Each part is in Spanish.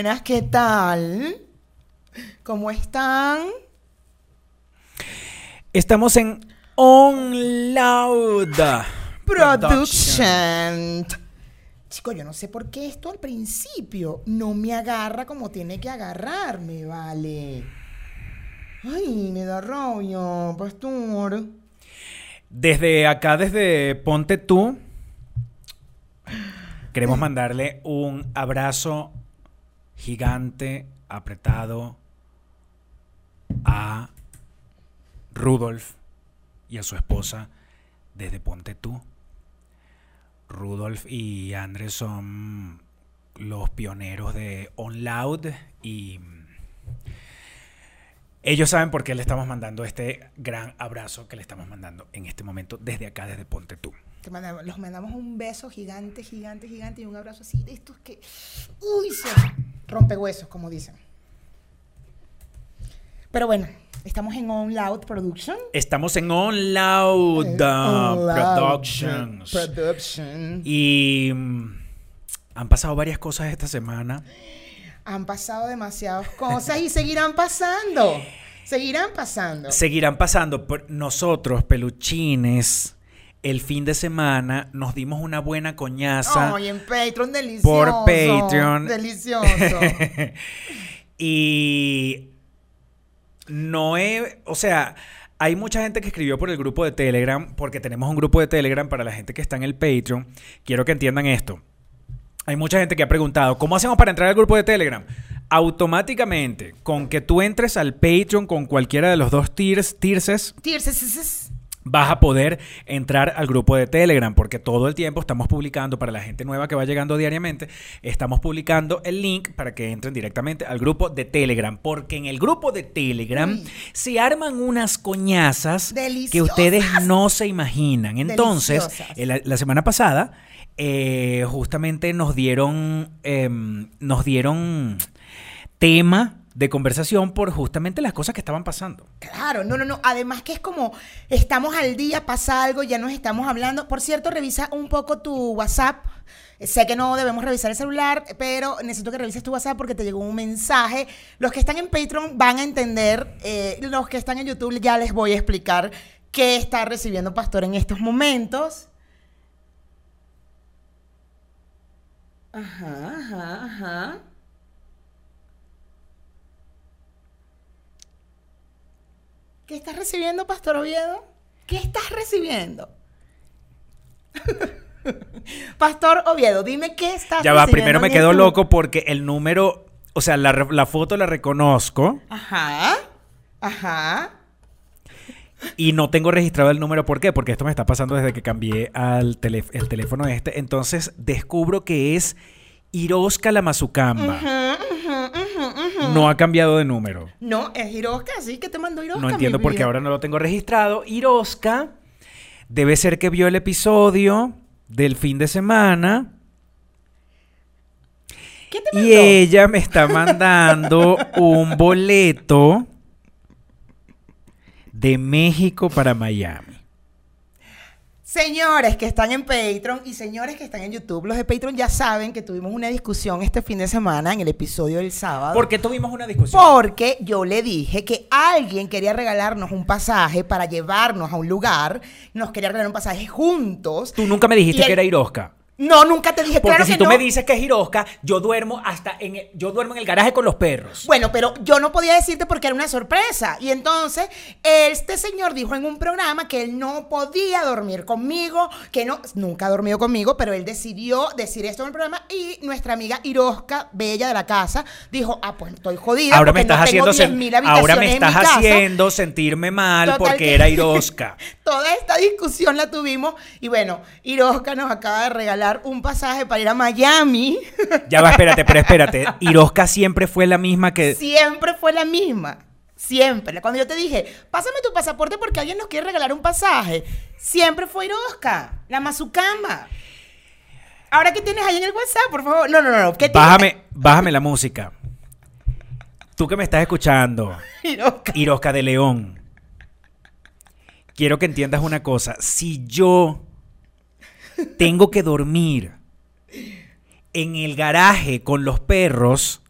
Buenas, ¿qué tal? ¿Cómo están? Estamos en On Loud Production. Chico, yo no sé por qué esto al principio no me agarra como tiene que agarrarme, vale. Ay, me da rabia, pastor. Desde acá, desde Ponte Tú, queremos mandarle un abrazo gigante, apretado a Rudolf y a su esposa desde Ponte Tú. Rudolf y Andrés son los pioneros de On Loud y ellos saben por qué le estamos mandando este gran abrazo que le estamos mandando en este momento desde acá, desde Ponte Tú. Te mandamos- los mandamos un beso gigante, gigante, gigante y un abrazo así de estos que. Uy, se rompe huesos, como dicen. Pero bueno, estamos en On Loud Production. Estamos en On Loud, uh, On Loud Productions. Production. y mm, han pasado varias cosas esta semana. Han pasado demasiadas cosas y seguirán pasando. Seguirán pasando. Seguirán pasando. por nosotros, peluchines, el fin de semana nos dimos una buena coñaza. Ay, en Patreon, delicioso. Por Patreon. Delicioso. y no he, o sea, hay mucha gente que escribió por el grupo de Telegram, porque tenemos un grupo de Telegram para la gente que está en el Patreon. Quiero que entiendan esto. Hay mucha gente que ha preguntado, ¿cómo hacemos para entrar al grupo de Telegram? Automáticamente, con que tú entres al Patreon con cualquiera de los dos tiers, tierses, Tierces. Vas a poder entrar al grupo de Telegram, porque todo el tiempo estamos publicando para la gente nueva que va llegando diariamente, estamos publicando el link para que entren directamente al grupo de Telegram, porque en el grupo de Telegram Uy. se arman unas coñazas que ustedes no se imaginan. Entonces, eh, la, la semana pasada, eh, justamente nos dieron, em, nos dieron tema de conversación por justamente las cosas que estaban pasando. Claro, no, no, no. Además que es como estamos al día, pasa algo, ya nos estamos hablando. Por cierto, revisa un poco tu WhatsApp. Sé que no debemos revisar el celular, pero necesito que revises tu WhatsApp porque te llegó un mensaje. Los que están en Patreon van a entender. eh, los que están en YouTube ya les voy a explicar qué está recibiendo Pastor en estos momentos. Ajá, ajá, ajá. ¿Qué estás recibiendo, Pastor Oviedo? ¿Qué estás recibiendo? Pastor Oviedo, dime qué estás Ya va, recibiendo primero me quedo este- loco porque el número, o sea, la, foto la reconozco Ajá, ajá. y no tengo registrado el número. ¿Por qué? Porque esto me está pasando desde que cambié al tele- el teléfono este. Entonces descubro que es Hiroska la Mazucamba. No ha cambiado de número. No, es Hiroska, sí, que te mandó Hiroska. No entiendo por qué ahora no lo tengo registrado. Hiroska debe ser que vio el episodio del fin de semana. ¿Qué te mandó? Y ella me está mandando un boleto de México para Miami. Señores que están en Patreon y señores que están en YouTube, los de Patreon ya saben que tuvimos una discusión este fin de semana en el episodio del sábado. ¿Por qué tuvimos una discusión? Porque yo le dije que alguien quería regalarnos un pasaje para llevarnos a un lugar, nos quería regalar un pasaje juntos. Tú nunca me dijiste Y el- que era Hirosca. No, nunca te dije Porque claro si que tú no. me dices que es Hirosca, yo duermo hasta en el, yo duermo en el garaje con los perros. Bueno, pero yo no podía decirte porque era una sorpresa. Y entonces, este señor dijo en un programa que él no podía dormir conmigo, que no, nunca ha dormido conmigo, pero él decidió decir esto en el programa. Y nuestra amiga Irosca, bella de la casa, dijo: Ah, pues estoy jodida. Ahora me porque estás no tengo haciendo sen- 10.000 ahora me estás mi casa". haciendo sentirme mal Total porque que- era Hirosca. Toda esta discusión la tuvimos. Y bueno, Irosca nos acaba de regalar un pasaje para ir a Miami. Ya va, espérate, pero espérate. Hirosca siempre fue la misma que Siempre fue la misma. Siempre. Cuando yo te dije, pásame tu pasaporte porque alguien nos quiere regalar un pasaje, siempre fue Irosca, la mazucamba. Ahora, ¿qué tienes ahí en el WhatsApp, por favor? No, no, no. ¿Qué tienes? Bájame, bájame la música. Tú que me estás escuchando, Irosca. Hirosca de León. Quiero que entiendas una cosa. Si yo tengo que dormir en el garaje con los perros,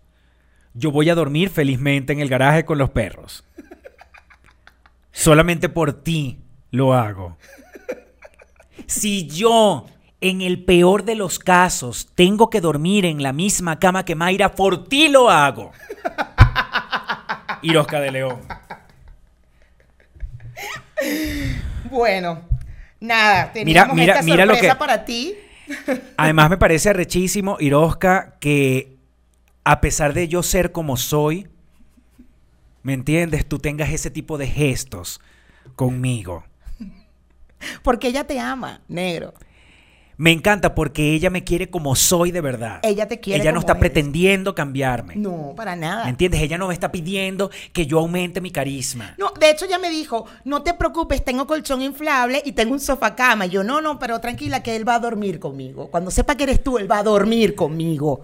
yo voy a dormir felizmente en el garaje con los perros. Solamente por ti lo hago. Si yo, en el peor de los casos, tengo que dormir en la misma cama que Mayra, por ti lo hago. Irosca de León. Bueno, nada, teníamos mira- esta mira lo sorpresa que- para ti. Además me parece rechísimo, Irosca, que a pesar de yo ser como soy, ¿me entiendes? Tú tengas ese tipo de gestos conmigo. Porque ella te ama, negro. Me encanta porque ella me quiere como soy de verdad. Ella te quiere Ella no como está eres. pretendiendo cambiarme. No, para nada. ¿Me entiendes? Ella no me está pidiendo que yo aumente mi carisma. No, de hecho ya me dijo, no te preocupes, tengo colchón inflable y tengo un sofá cama. Y yo, no, no, pero tranquila que él va a dormir conmigo. Cuando sepa que eres tú, él va a dormir conmigo.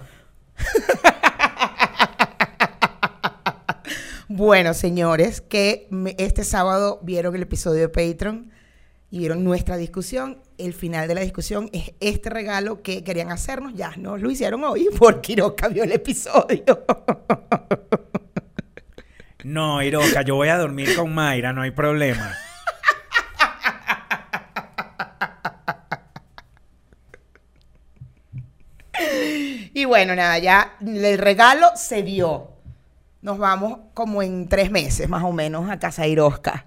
bueno, señores, que este sábado vieron el episodio de Patreon y vieron nuestra discusión. El final de la discusión es este regalo que querían hacernos. Ya no lo hicieron hoy porque Iroca vio el episodio. No, Iroca, yo voy a dormir con Mayra, no hay problema. Y bueno, nada, ya el regalo se dio. Nos vamos como en tres meses, más o menos, a Casa Irosca.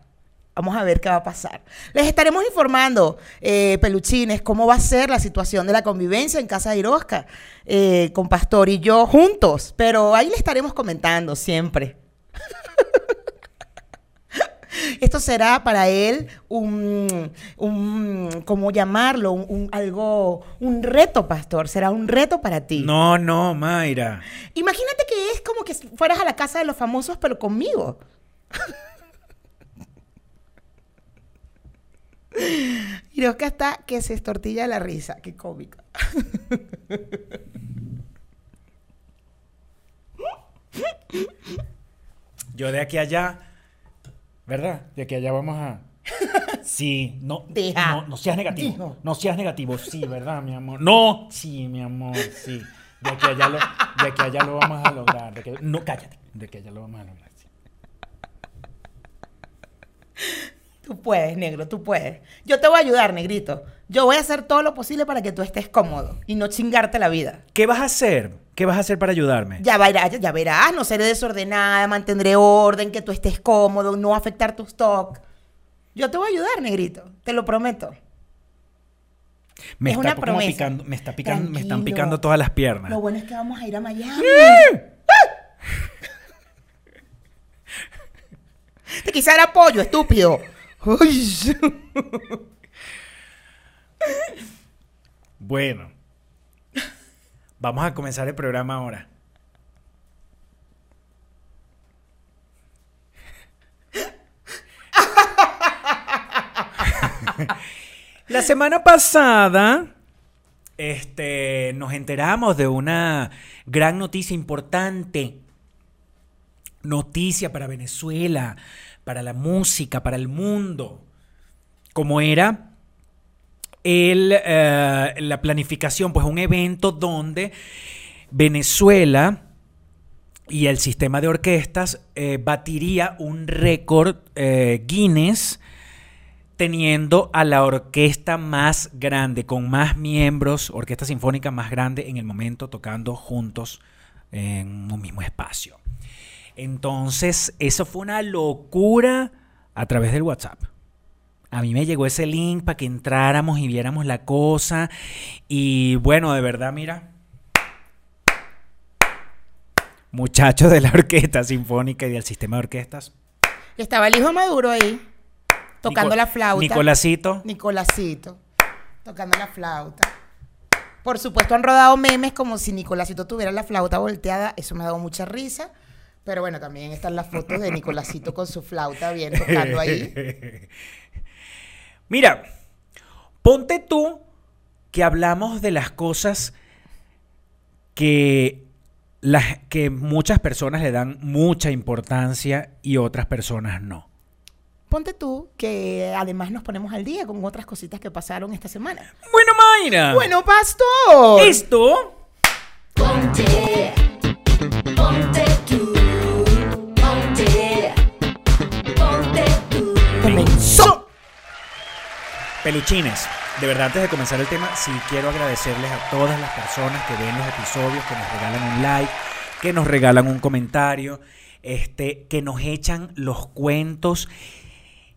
Vamos a ver qué va a pasar. Les estaremos informando, eh, peluchines, cómo va a ser la situación de la convivencia en Casa Irosca, eh, con Pastor y yo juntos. Pero ahí le estaremos comentando siempre. Esto será para él un, un ¿cómo llamarlo? Un, un- algo, un reto, pastor. Será un reto para ti. No, no, Mayra. Imagínate que es como que fueras a la casa de los famosos, pero conmigo. Oscar está que se estortilla la risa. Qué cómica. Yo de aquí a allá, ¿verdad? De aquí a allá vamos a... Sí, no, Deja. no, no seas negativo. No seas negativo, sí, ¿verdad, mi amor? No, sí, mi amor, sí. De aquí a allá lo, de aquí a allá lo vamos a lograr. de aquí- no, cállate. De aquí a allá lo vamos a lograr. Tú puedes, negro, tú puedes. Yo te voy a ayudar, negrito. Yo voy a hacer todo lo posible para que tú estés cómodo y no chingarte la vida. ¿Qué vas a hacer? ¿Qué vas a hacer para ayudarme? Ya verás, ya verás, no seré desordenada, mantendré orden, que tú estés cómodo, no afectar tu stock. Yo te voy a ayudar, negrito, te lo prometo. Me es está una como promesa. picando, me está picando, me están picando todas las piernas. Lo bueno es que vamos a ir a Miami. Te quise dar apoyo, estúpido. Uy. Bueno. Vamos a comenzar el programa ahora. La semana pasada, este, nos enteramos de una gran noticia importante. Noticia para Venezuela, para la música, para el mundo. Como era el, eh, la planificación, pues un evento donde Venezuela y el sistema de orquestas eh, batiría un récord eh, Guinness teniendo a la orquesta más grande, con más miembros, orquesta sinfónica más grande en el momento tocando juntos en un mismo espacio. Entonces, eso fue una locura a través del WhatsApp. A mí me llegó ese link para que entráramos y viéramos la cosa. Y bueno, de verdad, mira. Muchachos de la orquesta sinfónica y del sistema de orquestas. Estaba el hijo Maduro ahí, tocando Nico- la flauta. Nicolásito. Nicolásito, tocando la flauta. Por supuesto han rodado memes como si Nicolásito tuviera la flauta volteada. Eso me ha dado mucha risa. Pero bueno, también están las fotos de Nicolásito con su flauta bien tocando ahí. Mira, ponte tú que hablamos de las cosas que, las, que muchas personas le dan mucha importancia y otras personas no. Ponte tú que además nos ponemos al día con otras cositas que pasaron esta semana. Bueno, Mayra. Bueno, pastor. esto Ponte, ponte Peluchines, de verdad antes de comenzar el tema, sí quiero agradecerles a todas las personas que ven los episodios, que nos regalan un like, que nos regalan un comentario, este, que nos echan los cuentos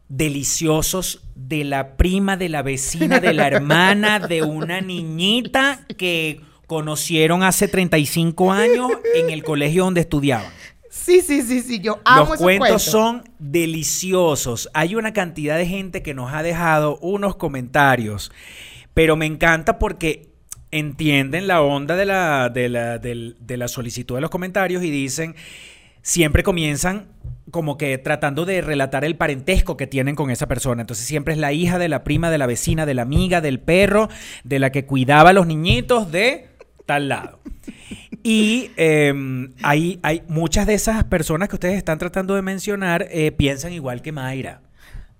deliciosos de la prima, de la vecina, de la hermana, de una niñita que conocieron hace 35 años en el colegio donde estudiaban. Sí, sí, sí, sí, yo amo Los esos cuentos son deliciosos. Hay una cantidad de gente que nos ha dejado unos comentarios, pero me encanta porque entienden la onda de la, de la, del- de la solicitud de los comentarios y dicen, siempre comienzan como que tratando de relatar el parentesco que tienen con esa persona. Entonces siempre es la hija de la prima, de la vecina, de la amiga, del perro, de la que cuidaba a los niñitos de tal lado. Y eh, hay, hay muchas de esas personas que ustedes están tratando de mencionar eh, piensan igual que Mayra.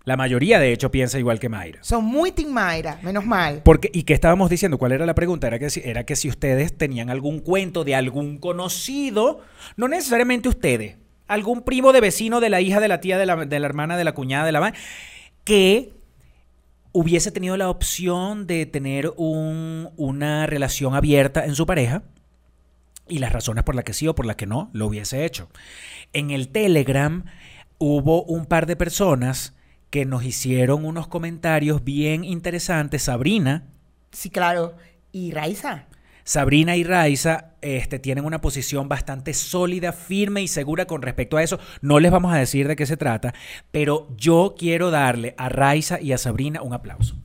La mayoría, de hecho, piensa igual que Mayra. Son muy Team Mayra, menos mal. Porque, ¿Y qué estábamos diciendo? ¿Cuál era la pregunta? Era que, si, era que si ustedes tenían algún cuento de algún conocido, no necesariamente ustedes, algún primo de vecino de la hija, de la tía, de la, de la hermana, de la cuñada, de la madre, que hubiese tenido la opción de tener un- una relación abierta en su pareja y las razones por las que sí o por las que no lo hubiese hecho. En el Telegram hubo un par de personas que nos hicieron unos comentarios bien interesantes. Sabrina, Sí, claro. ¿Y Raiza? Sabrina y Raiza este, tienen una posición bastante sólida, firme y segura con respecto a eso. No les vamos a decir de qué se trata, pero yo quiero darle a Raiza y a Sabrina un aplauso.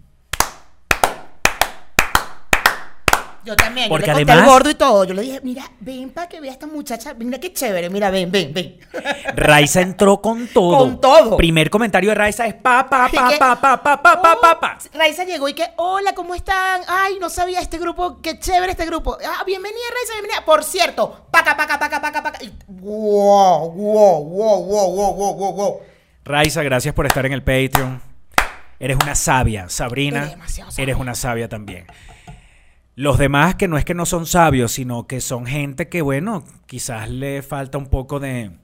Yo también. Porque yo le conté además- al gordo y todo. Yo le dije, mira, ven para que vea esta muchacha. Mira qué chévere. Mira, ven, ven, ven. Raiza entró con todo. Con todo. Primer comentario de Raiza es pa, pa, pa, que, pa, pa, pa, pa, pa, pa, pa. oh, Raiza llegó y que, hola, ¿cómo están? Ay, no sabía este grupo, qué chévere este grupo. Ah, bienvenida, Raiza, bienvenida. Por cierto, paca, paca, paca, paca, paca. Y, wow, wow, wow, wow, wow, wow, wow, wow. Raiza, gracias por estar en el Patreon. Eres una sabia. Sabrina, Eres sabia. eres una sabia también. Los demás que no es que no son sabios, sino que son gente que, bueno, quizás le falta un poco de...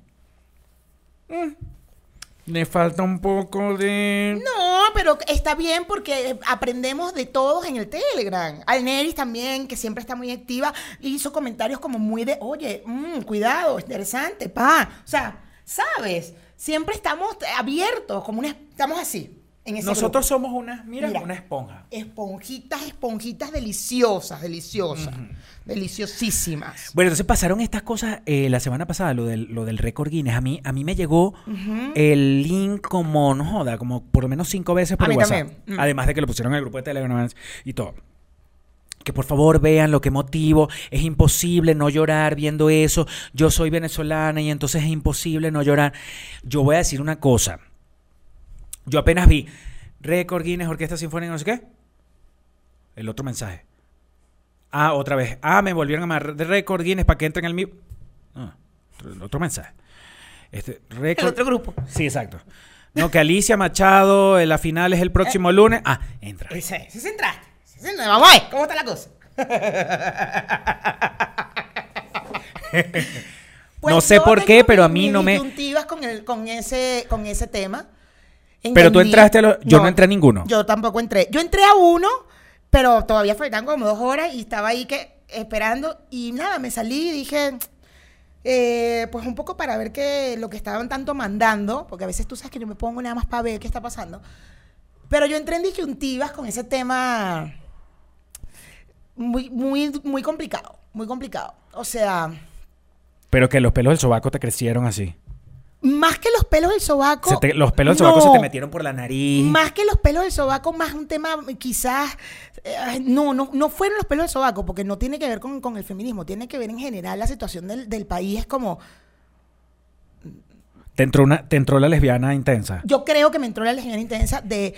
Mm, Le falta un poco de... No, pero está bien porque aprendemos de todos en el Telegram. Alneris también, que siempre está muy activa, hizo comentarios como muy de, oye, mm, cuidado, interesante, pa. O sea, ¿sabes? Siempre estamos abiertos, como una, estamos así. En ese Nosotros grupo. somos una, mira, Mira. una esponja. esponjitas, esponjitas deliciosas, deliciosas, deliciosísimas. Bueno, entonces pasaron estas cosas eh, la semana pasada, lo del, lo del récord Guinness. A mí, a mí me llegó el link como, no joda, como por lo menos cinco veces por A mí WhatsApp. Mm. Además de que lo pusieron en el grupo de Telegram y todo. Que por favor vean lo que motivo. Es imposible no llorar viendo eso. Yo soy venezolana y entonces es imposible no llorar. Yo voy a decir una cosa. Yo apenas vi récord Guinness, Orquesta Sinfónica, no sé qué. El otro mensaje. Ah, otra vez. Ah, me volvieron a mandar de récord Guinness para que entren al mío. Ah, el otro mensaje. Este, El récord. otro grupo. Sí, exacto. No, que Alicia Machado, eh, la final es el próximo lunes. Ah, entra. Ese, ese entraste. Ese entraste. Vamos a ver, ¿cómo está la cosa? No sé por qué, pero a mí no me- con, el, con, ese, con ese tema. Pero tú entraste a los- yo no entré a ninguno. Yo tampoco entré. Yo entré a uno, pero todavía faltaban como dos horas y estaba ahí que esperando y nada, me salí y dije, eh, pues un poco para ver que lo que estaban tanto mandando, porque a veces tú sabes que yo me pongo nada más para ver qué está pasando. Pero yo entré en disyuntivas con ese tema muy, muy, muy complicado, muy complicado. O sea, Pero que los pelos del sobaco te crecieron así. Más que los pelos del sobaco. Te- los pelos del sobaco se te metieron por la nariz. Más que los pelos del sobaco, más un tema quizás... eh, no, no, no fueron los pelos del sobaco, porque no tiene que ver con, con el feminismo, tiene que ver en general la situación del, del país. Es como, Te entró, una, te entró la lesbiana intensa. yo creo que me entró la legión intensa de,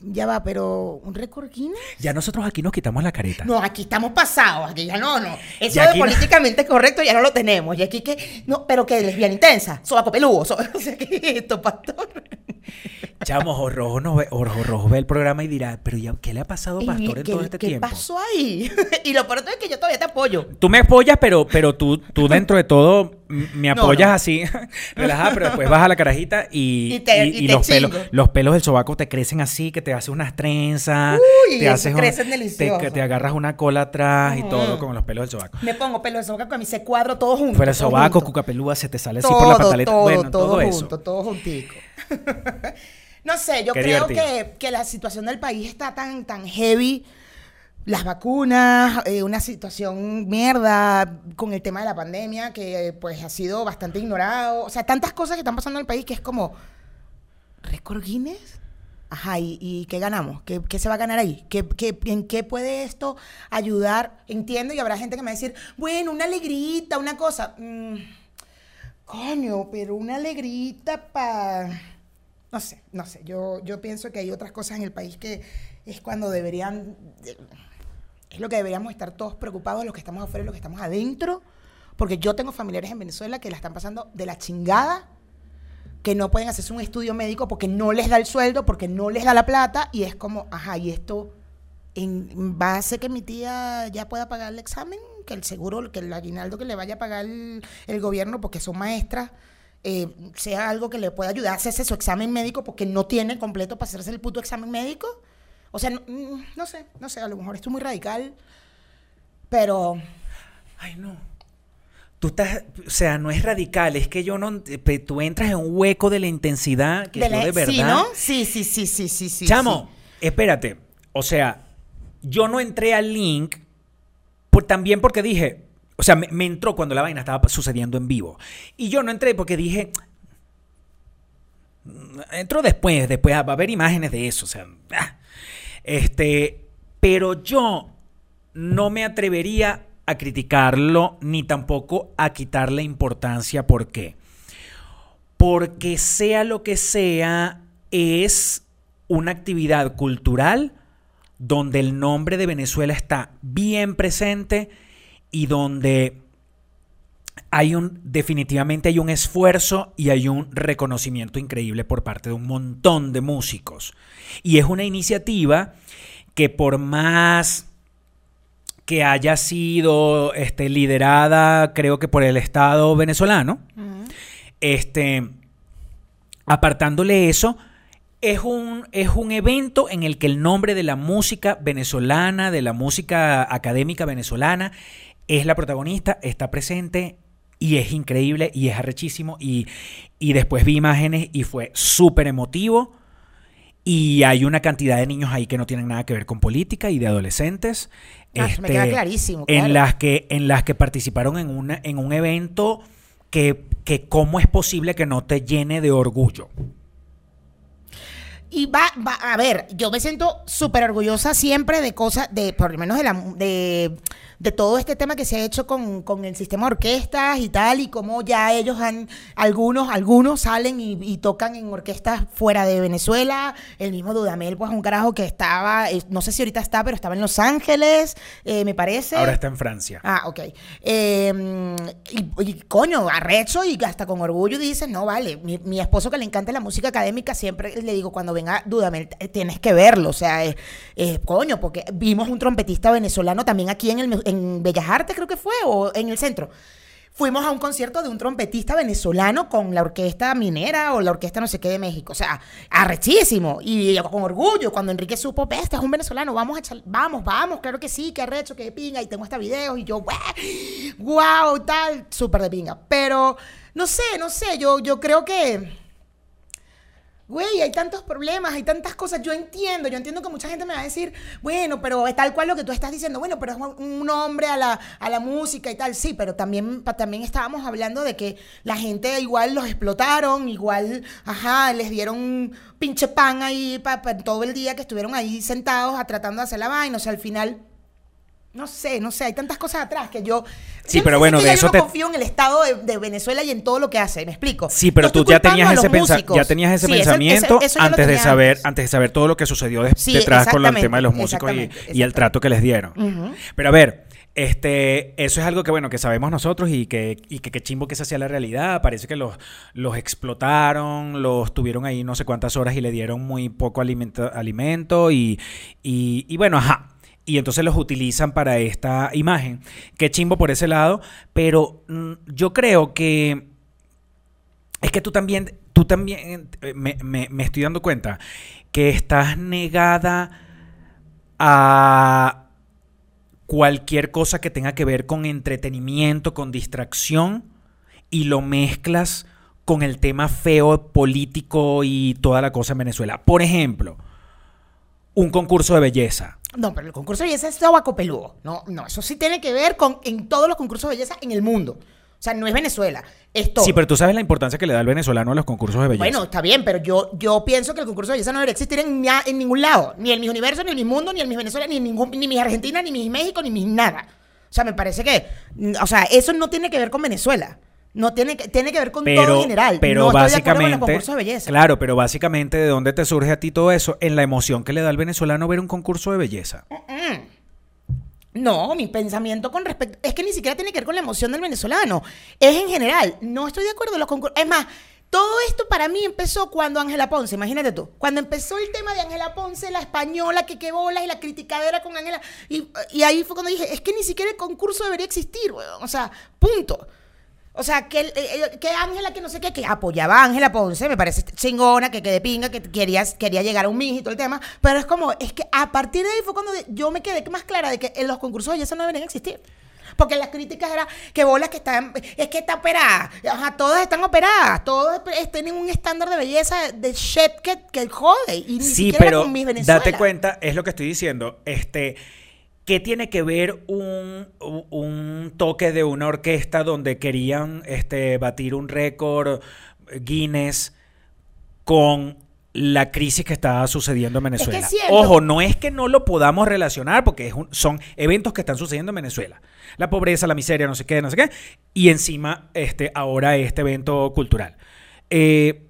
ya va, pero un récord Guinness. Ya nosotros aquí nos quitamos la careta. No, aquí estamos pasados, aquí ya no, no. Eso Ya de aquí no- políticamente correcto ya no lo tenemos. Y aquí que, no, pero que lesbiana intensa, sobaco peludo, so- o sea, ¿qué es esto, pastor? Chamo, Ojo Rojo, no ve, Ojo Rojo ve el programa y dirá, pero ya, ¿qué le ha pasado a Pastor en ¿qué- todo este ¿Qué tiempo? pasó ahí? y lo peor es que yo todavía te apoyo. Tú me apoyas, pero, pero tú, tú dentro de todo me No, apoyas no. así, relajada, pero después vas a la carajita y, Y te- y- y te los, pelos, los pelos del sobaco te crecen así, que te haces unas trenzas, Uy, te haces un- te, te agarras una cola atrás y todo con los pelos del sobaco. Me pongo pelo de sobaco, a mí se cuadro todo junto. Fuera el sobaco, junto. cucapelúa, se te sale así todo, por la pataleta. Todo, bueno, todo, todo, eso. junto, todo juntico. no sé, yo Qué creo que, que la situación del país está tan, tan heavy. Las vacunas, eh, una situación mierda con el tema de la pandemia que pues ha sido bastante ignorado. O sea, tantas cosas que están pasando en el país que es como, ¿récord Guinness? Ajá, ¿y, qué ganamos? ¿Qué, qué se va a ganar ahí? ¿Qué, qué- ¿En qué puede esto ayudar? Entiendo y habrá gente que me va a decir, bueno, una alegrita, una cosa. Mm, coño, pero una alegrita para... No sé, no sé. Yo, yo pienso que hay otras cosas en el país que es cuando deberían... Es lo que deberíamos estar todos preocupados, los que estamos afuera y los que estamos adentro. Porque yo tengo familiares en Venezuela que la están pasando de la chingada que no pueden hacerse un estudio médico porque no les da el sueldo, porque no les da la plata, y es como, ajá, y esto va a hacer que mi tía ya pueda pagar el examen, que el seguro, que el aguinaldo que le vaya a pagar el, el gobierno porque son maestras, eh, sea algo que le pueda ayudar a hacerse su examen médico porque no tiene completo para hacerse el puto examen médico. O sea, no, mm, no sé, no sé, a lo mejor esto es muy radical, pero Ay, no. Tú estás, o sea, no es radical, es que yo no, tú entras en un hueco de la intensidad que de yo de verdad. Sí, ¿no? Sí, sí, sí, sí, sí, sí. Chamo, sí. espérate. O sea, yo no entré al link por, también porque dije, o sea, me, me entró cuando la vaina estaba sucediendo en vivo. Y yo no entré porque dije, "Mm, entró después, después va a haber imágenes de eso, o sea, ah. Este, pero yo no me atrevería a criticarlo ni tampoco a quitarle importancia. ¿Por qué? Porque sea lo que sea, es una actividad cultural donde el nombre de Venezuela está bien presente y donde hay un definitivamente hay un esfuerzo y hay un reconocimiento increíble por parte de un montón de músicos. Y es una iniciativa que por más que haya sido este, liderada, creo que por el Estado venezolano, este, apartándole eso, es un, es un evento en el que el nombre de la música venezolana, de la música académica venezolana, es la protagonista, está presente y es increíble y es arrechísimo. Y, y después vi imágenes y fue súper emotivo. Y hay una cantidad de niños ahí que no tienen nada que ver con política y de adolescentes. Ah, me queda clarísimo, En las que, en las que participaron en, una, en un evento que, que cómo es posible que no te llene de orgullo. Y va, va, a ver, yo me siento súper orgullosa siempre de cosas, de por lo menos de, la, de, de todo este tema que se ha hecho con, con el sistema de orquestas y tal, y cómo ya ellos han, algunos, algunos salen y, y tocan en orquestas fuera de Venezuela. El mismo Dudamel, pues un carajo que estaba, eh, no sé si ahorita está, pero estaba en Los Ángeles, eh, me parece. Ahora está en Francia. Ah, ok. Eh, y, y, coño, arrecho y hasta con orgullo dices, no, vale, mi, mi esposo que le encanta la música académica, siempre le digo, cuando venga, dúdame, t- tienes que verlo, o sea, eh, eh, coño, porque vimos un trompetista venezolano también aquí en, el, en Bellas Artes, creo que fue, o en el centro. Fuimos a un concierto de un trompetista venezolano con la orquesta minera o la orquesta no sé qué de México. O sea, arrechísimo. Y con orgullo, cuando Enrique supo, "Ve, este es un venezolano, vamos a vamos, vamos, claro que sí, que arrecho, que pinga. Y tengo hasta videos y yo, wow, tal, súper de pinga. Pero, no sé, no sé, yo, yo creo que... Güey, hay tantos problemas, hay tantas cosas. Yo entiendo, yo entiendo que mucha gente me va a decir, bueno, pero es tal cual lo que tú estás diciendo, bueno, pero es un hombre a la, a la música y tal. Sí, pero también, pa- también estábamos hablando de que la gente igual los explotaron, igual, ajá, les dieron pinche pan ahí para todo el día que estuvieron ahí sentados tratando de hacer la vaina. O sea, al final, no sé, no sé, hay tantas cosas atrás que yo... Sí, pero bueno, que de eso yo te- no confío en el Estado de, de Venezuela y en todo lo que hace, ¿me explico? Sí, pero No tú ya tenías ese pensa- ya tenías ese Sí, pensamiento eso antes de saber antes. antes de saber todo lo que sucedió de- Sí, detrás con el tema de los músicos y, y el trato que les dieron. Pero a ver, este, eso es algo que bueno que sabemos nosotros y que y que qué chimbo que esa sea la realidad. Parece que los los explotaron, los tuvieron ahí no sé cuántas horas y le dieron muy poco alimento, alimento y, y y bueno, ajá. Y entonces los utilizan para esta imagen. Qué chimbo por ese lado, pero mm, yo creo que es que tú también, tú también, eh, me, me- me estoy dando cuenta que estás negada a cualquier cosa que tenga que ver con entretenimiento, con distracción, y lo mezclas con el tema feo político y toda la cosa en Venezuela. Por ejemplo, un concurso de belleza. No, pero el concurso de belleza es tabaco peludo. No, no, eso sí tiene que ver con en todos los concursos de belleza en el mundo. O sea, no es Venezuela, es todo. Sí, pero tú sabes la importancia que le da el venezolano a los concursos de belleza. Bueno, está bien, pero yo, yo pienso que el concurso de belleza no debería existir en, en ningún lado. Ni en mis universo, ni en mi mundo, ni en mis Venezuela, ni en ningún, ni mis Argentina, ni mis México, ni mis nada. O sea, me parece que, o sea, eso no tiene que ver con Venezuela. No tiene que, tiene que ver con todo en general. Pero no estoy de acuerdo con los básicamente, concursos de belleza. claro, pero básicamente de dónde te surge a ti todo eso, en la emoción que le da al venezolano ver un concurso de belleza. No, mi pensamiento con respecto. Es que ni siquiera tiene que ver con la emoción del venezolano. Es en general. No estoy de acuerdo con los concursos. Es más, todo esto para mí empezó cuando Ángela Ponce, imagínate tú. Cuando empezó el tema de Ángela Ponce, la española, que qué bolas y la criticadera con Ángela. Y, y ahí fue cuando dije, es que ni siquiera el concurso debería existir, weón. O sea, punto. O sea, que, el- eh, que Ángela, que no sé qué, que apoyaba a Ángela Ponce, me parece chingona, que quede pinga, que quería, quería llegar a un mijo y todo el tema. Pero es como, es que a partir de ahí fue cuando yo me quedé más clara de que en los concursos de belleza no deberían existir. Porque las críticas eran que bolas que están, es que está operada. Ajá, todas están operadas. Todos es- tienen un estándar de belleza de shit que, que jode. Y ni Sí, siquiera pero con mis Venezuela. date cuenta, es lo que estoy diciendo. Este, ¿qué tiene que ver un, un toque de una orquesta donde querían este, batir un récord Guinness con la crisis que está sucediendo en Venezuela? es. Ojo, no es que no lo podamos relacionar porque es un- son eventos que están sucediendo en Venezuela. La pobreza, la miseria, no sé qué, no sé qué. Y encima, este, ahora este evento cultural. Eh,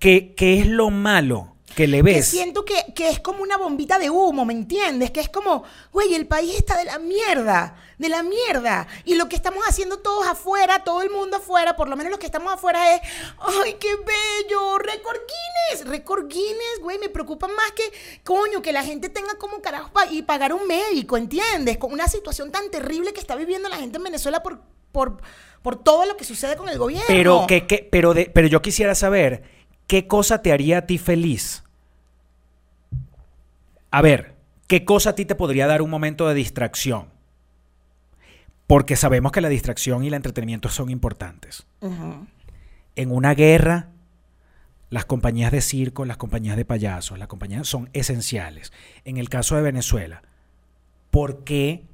¿qué, qué es lo malo que le que ves? siento que, que es como una bombita de humo, ¿me entiendes? Que es como, güey, el país está de la mierda, de la mierda. Y lo que estamos haciendo todos afuera, todo el mundo afuera, por lo menos los que estamos afuera es, ay, qué bello, récord Guinness, récord Guinness, güey, me preocupa más que, coño, que la gente tenga como carajo pa- y pagar un médico, ¿entiendes? Con una situación tan terrible que está viviendo la gente en Venezuela por, por, por todo lo que sucede con el gobierno. Pero, que, que- pero, de, pero yo quisiera saber, ¿qué cosa te haría a ti feliz? A ver, ¿qué cosa a ti te podría dar un momento de distracción? Porque sabemos que la distracción y el entretenimiento son importantes. En una guerra, las compañías de circo, las compañías de payasos, las compañías son esenciales. En el caso de Venezuela, ¿por qué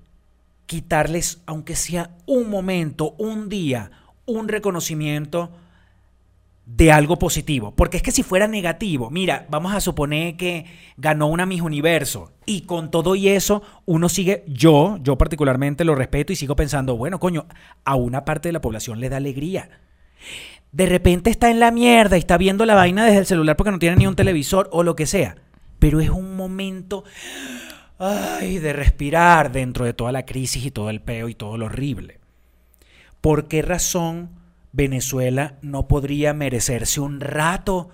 quitarles, aunque sea un momento, un día, un reconocimiento de algo positivo? Porque es que si fuera negativo, mira, vamos a suponer que ganó una Miss Universo y con todo y eso uno sigue, yo, yo particularmente lo respeto y sigo pensando, bueno, coño, a una parte de la población le da alegría de repente está en la mierda y está viendo la vaina desde el celular porque no tiene ni un televisor o lo que sea. Pero es un momento ay, de respirar dentro de toda la crisis y todo el peo y todo lo horrible. ¿Por qué razón Venezuela no podría merecerse un rato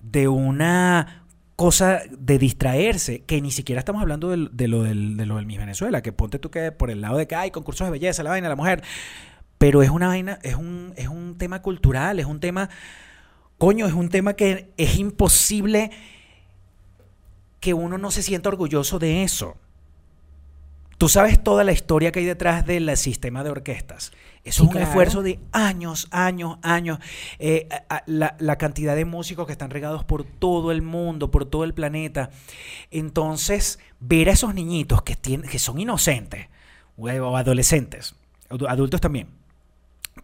de una cosa de distraerse? Que ni siquiera estamos hablando de, lo del, de lo del Miss Venezuela, que ponte tú que por el lado de que hay concursos de belleza, la vaina la mujer. Pero es una vaina, es un, es un tema cultural, es un tema, coño, es un tema que es imposible que uno no se sienta orgulloso de eso. Tú sabes toda la historia que hay detrás del sistema de orquestas. Eso Sí, es un claro. esfuerzo de años, años, años. Eh, a- a- la, la cantidad de músicos que están regados por todo el mundo, por todo el planeta. Entonces, ver a esos niñitos que, tienen, que son inocentes, o adolescentes, adu- adultos también,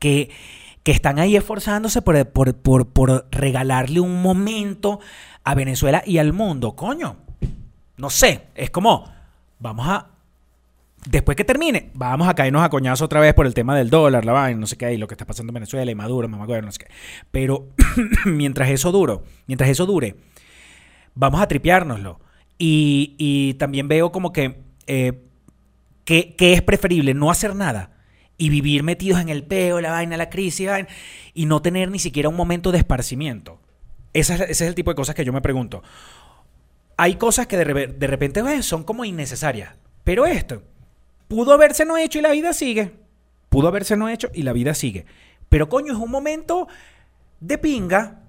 que, que están ahí esforzándose por, por, por, por regalarle un momento a Venezuela y al mundo. Coño, no sé, es como, vamos a, después que termine, vamos a caernos a coñazo otra vez por el tema del dólar, la vaina, no sé qué, y lo que está pasando en Venezuela y Maduro, mamá, no sé qué. Pero mientras eso duro, mientras eso dure, vamos a tripeárnoslo. Y, también veo como que, eh, que, que es preferible no hacer nada y vivir metidos en el peo, la vaina, la crisis, vaina, y no tener ni siquiera un momento de esparcimiento. Ese es el tipo de cosas que yo me pregunto. Hay cosas que de, de repente son como innecesarias. Pero esto pudo haberse no hecho y la vida sigue. Pudo haberse no hecho y la vida sigue. Pero coño, es un momento de pinga.